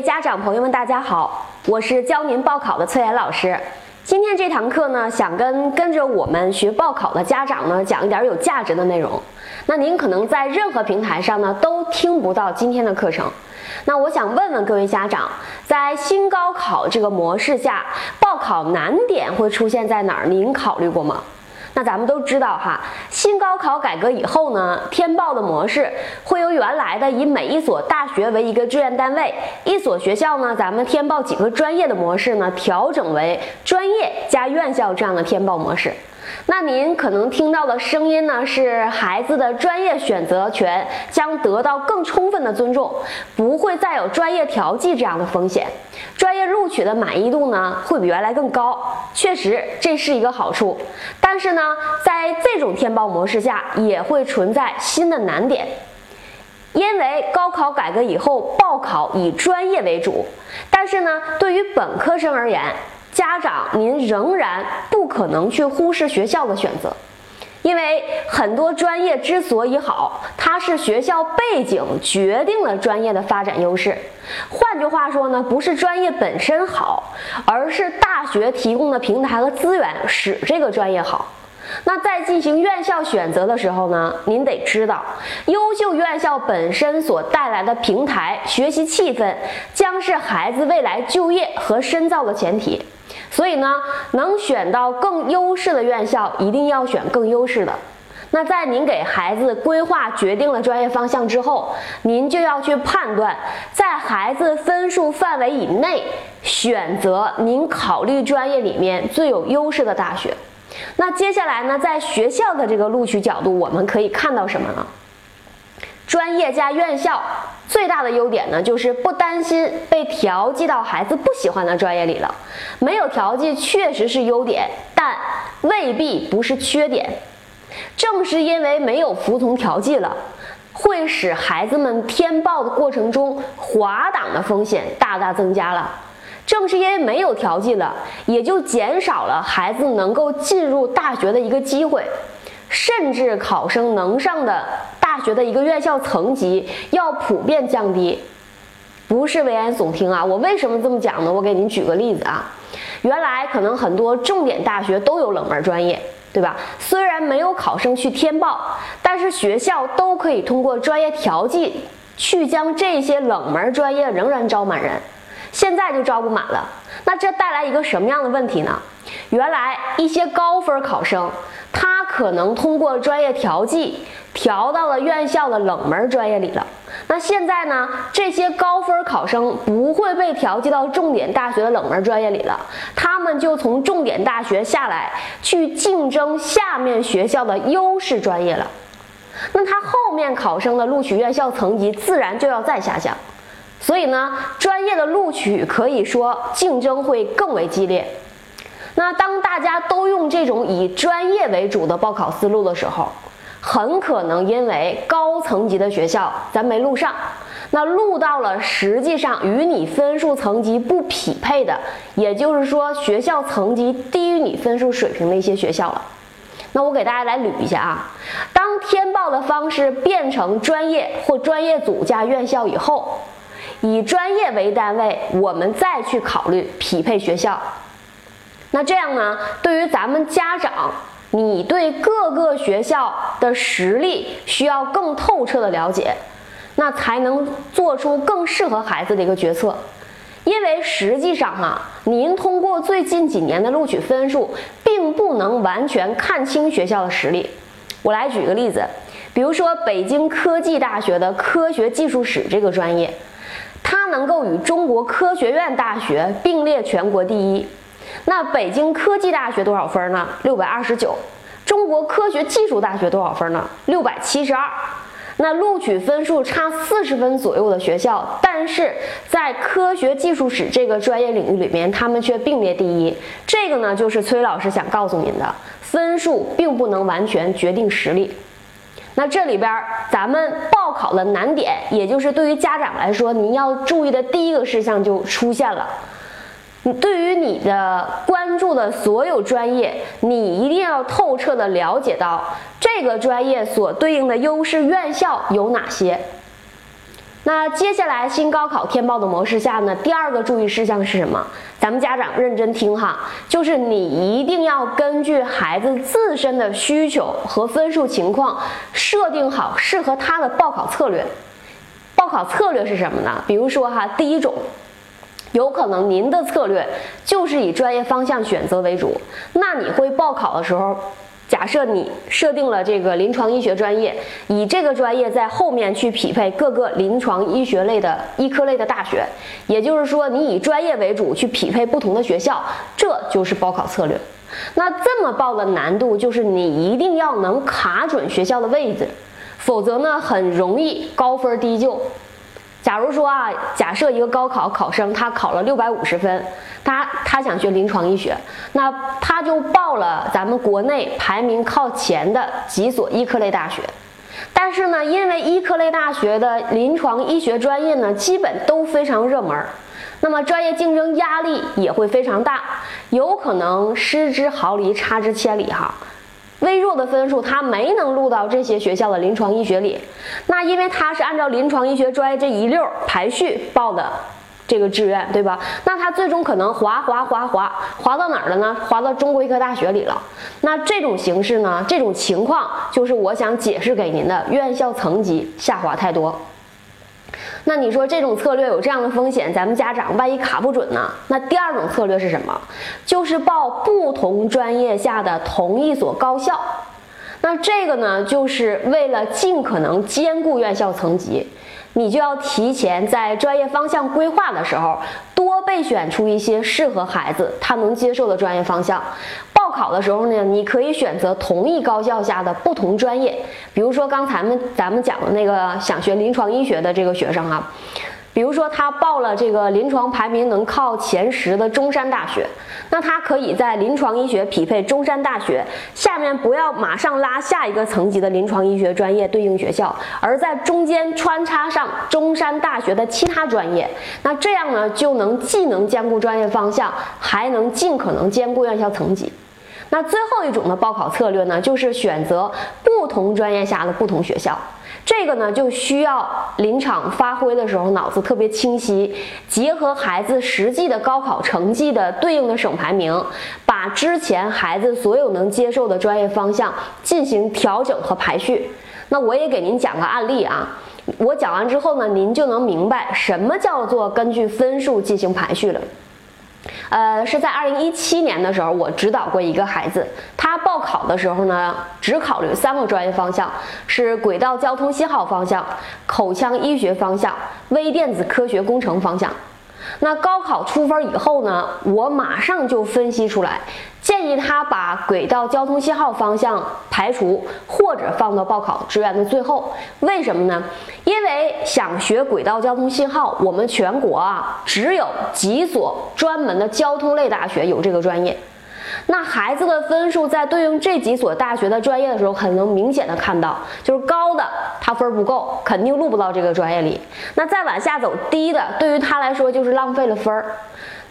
家长朋友们，大家好，我是教您报考的崔岩老师。今天这堂课呢，想跟跟着我们学报考的家长呢，讲一点有价值的内容。那您可能在任何平台上呢，都听不到今天的课程。那我想问问各位家长，在新高考这个模式下，报考难点会出现在哪儿？您考虑过吗？那咱们都知道哈，新高考改革以后呢，填报的模式会由原来的以每一所大学为一个志愿单位，一所学校呢，咱们填报几个专业的模式呢，调整为专业加院校这样的填报模式。那您可能听到的声音呢，是孩子的专业选择权将得到更充分的尊重，不会再有专业调剂这样的风险，专业录取的满意度呢会比原来更高。确实，这是一个好处。但是呢，在这种填报模式下，也会存在新的难点，因为高考改革以后，报考以专业为主，但是呢，对于本科生而言。家长，您仍然不可能去忽视学校的选择，因为很多专业之所以好，它是学校背景决定了专业的发展优势。换句话说呢，不是专业本身好，而是大学提供的平台和资源使这个专业好。那在进行院校选择的时候呢，您得知道，优秀院校本身所带来的平台、学习气氛，将是孩子未来就业和深造的前提。所以呢，能选到更优势的院校，一定要选更优势的。那在您给孩子规划决定了专业方向之后，您就要去判断，在孩子分数范围以内，选择您考虑专业里面最有优势的大学。那接下来呢，在学校的这个录取角度，我们可以看到什么呢？专业加院校最大的优点呢，就是不担心被调剂到孩子不喜欢的专业里了。没有调剂确实是优点，但未必不是缺点。正是因为没有服从调剂了，会使孩子们填报的过程中滑档的风险大大增加了。正是因为没有调剂了，也就减少了孩子能够进入大学的一个机会，甚至考生能上的。大学的一个院校层级要普遍降低，不是危言耸听啊！我为什么这么讲呢？我给您举个例子啊，原来可能很多重点大学都有冷门专业，对吧？虽然没有考生去填报，但是学校都可以通过专业调剂去将这些冷门专业仍然招满人。现在就招不满了，那这带来一个什么样的问题呢？原来一些高分考生，他可能通过专业调剂。调到了院校的冷门专业里了。那现在呢？这些高分考生不会被调剂到重点大学的冷门专业里了，他们就从重点大学下来，去竞争下面学校的优势专业了。那他后面考生的录取院校层级自然就要再下降。所以呢，专业的录取可以说竞争会更为激烈。那当大家都用这种以专业为主的报考思路的时候，很可能因为高层级的学校咱没录上，那录到了实际上与你分数层级不匹配的，也就是说学校层级低于你分数水平的一些学校了。那我给大家来捋一下啊，当填报的方式变成专业或专业组加院校以后，以专业为单位，我们再去考虑匹配学校。那这样呢，对于咱们家长。你对各个学校的实力需要更透彻的了解，那才能做出更适合孩子的一个决策。因为实际上哈，您通过最近几年的录取分数，并不能完全看清学校的实力。我来举个例子，比如说北京科技大学的科学技术史这个专业，它能够与中国科学院大学并列全国第一。那北京科技大学多少分呢？六百二十九。中国科学技术大学多少分呢？六百七十二。那录取分数差四十分左右的学校，但是在科学技术史这个专业领域里面，他们却并列第一。这个呢，就是崔老师想告诉您的，分数并不能完全决定实力。那这里边咱们报考的难点，也就是对于家长来说，您要注意的第一个事项就出现了。对于你的关注的所有专业，你一定要透彻的了解到这个专业所对应的优势院校有哪些。那接下来新高考填报的模式下呢，第二个注意事项是什么？咱们家长认真听哈，就是你一定要根据孩子自身的需求和分数情况，设定好适合他的报考策略。报考策略是什么呢？比如说哈，第一种，有可能您的策略就是以专业方向选择为主，那你会报考的时候。假设你设定了这个临床医学专业，以这个专业在后面去匹配各个临床医学类的医科类的大学，也就是说，你以专业为主去匹配不同的学校，这就是报考策略。那这么报的难度就是你一定要能卡准学校的位置，否则呢，很容易高分低就。假如说啊，假设一个高考考生他考了六百五十分，他他想学临床医学，那他就报了咱们国内排名靠前的几所医科类大学。但是呢，因为医科类大学的临床医学专业呢，基本都非常热门，那么专业竞争压力也会非常大，有可能失之毫厘，差之千里哈。微弱的分数，他没能录到这些学校的临床医学里。那因为他是按照临床医学专业这一溜排序报的这个志愿，对吧？那他最终可能滑滑滑滑滑到哪儿了呢？滑到中国医科大学里了。那这种形式呢？这种情况就是我想解释给您的院校层级下滑太多。那你说这种策略有这样的风险，咱们家长万一卡不准呢？那第二种策略是什么？就是报不同专业下的同一所高校。那这个呢，就是为了尽可能兼顾院校层级，你就要提前在专业方向规划的时候，多备选出一些适合孩子他能接受的专业方向。报考的时候呢，你可以选择同一高校下的不同专业，比如说刚才们咱们讲的那个想学临床医学的这个学生啊。比如说，他报了这个临床排名能靠前十的中山大学，那他可以在临床医学匹配中山大学下面，不要马上拉下一个层级的临床医学专业对应学校，而在中间穿插上中山大学的其他专业。那这样呢，就能既能兼顾专业方向，还能尽可能兼顾院校层级。那最后一种的报考策略呢，就是选择不同专业下的不同学校。这个呢，就需要临场发挥的时候脑子特别清晰，结合孩子实际的高考成绩的对应的省排名，把之前孩子所有能接受的专业方向进行调整和排序。那我也给您讲个案例啊，我讲完之后呢，您就能明白什么叫做根据分数进行排序了。呃，是在二零一七年的时候，我指导过一个孩子，他报考的时候呢，只考虑三个专业方向，是轨道交通信号方向、口腔医学方向、微电子科学工程方向。那高考出分以后呢，我马上就分析出来，建议他把轨道交通信号方向排除，或者放到报考志愿的最后。为什么呢？因为想学轨道交通信号，我们全国啊只有几所专门的交通类大学有这个专业。那孩子的分数在对应这几所大学的专业的时候，很能明显的看到，就是高的他分不够，肯定录不到这个专业里。那再往下走，低的对于他来说就是浪费了分儿，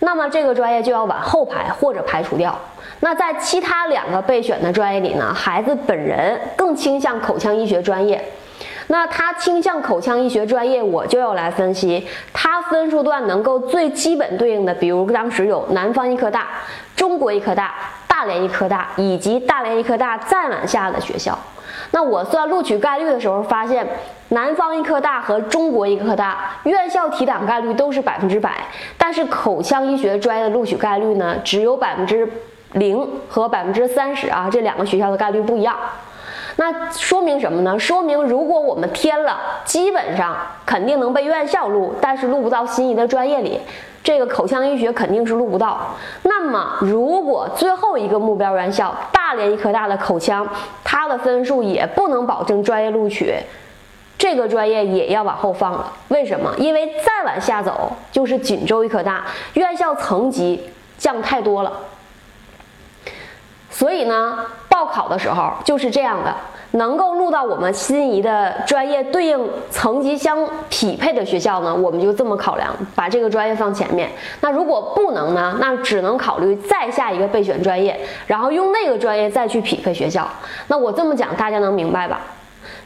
那么这个专业就要往后排或者排除掉。那在其他两个备选的专业里呢，孩子本人更倾向口腔医学专业。那他倾向口腔医学专业，我就要来分析他分数段能够最基本对应的，比如当时有南方医科大、中国医科大、大连医科大以及大连医科大再往下的学校。那我算录取概率的时候发现，南方医科大和中国医科大院校提档概率都是百分之百，但是口腔医学专业的录取概率呢，只有百分之零和百分之三十啊，这两个学校的概率不一样。那说明什么呢？说明如果我们填了，基本上肯定能被院校录，但是录不到心仪的专业里，这个口腔医学肯定是录不到。那么如果最后一个目标院校大连医科大的口腔，它的分数也不能保证专业录取，这个专业也要往后放了。为什么？因为再往下走就是锦州医科大，院校层级降太多了。所以呢，报考的时候就是这样的，能够录到我们心仪的专业、对应层级相匹配的学校呢，我们就这么考量，把这个专业放前面。那如果不能呢，那只能考虑再下一个备选专业，然后用那个专业再去匹配学校。那我这么讲，大家能明白吧？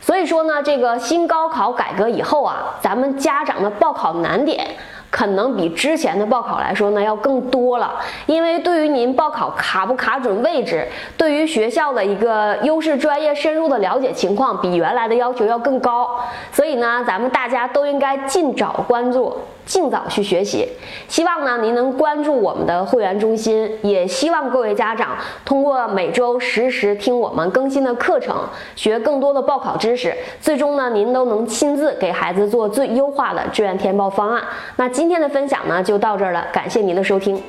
所以说呢，这个新高考改革以后啊，咱们家长的报考难点。可能比之前的报考来说呢要更多了，因为对于您报考卡不卡准位置，对于学校的一个优势专业深入的了解情况，比原来的要求要更高，所以呢，咱们大家都应该尽早关注。尽早去学习，希望呢您能关注我们的会员中心，也希望各位家长通过每周实时听我们更新的课程，学更多的报考知识，最终呢您都能亲自给孩子做最优化的志愿填报方案。那今天的分享呢就到这儿了，感谢您的收听。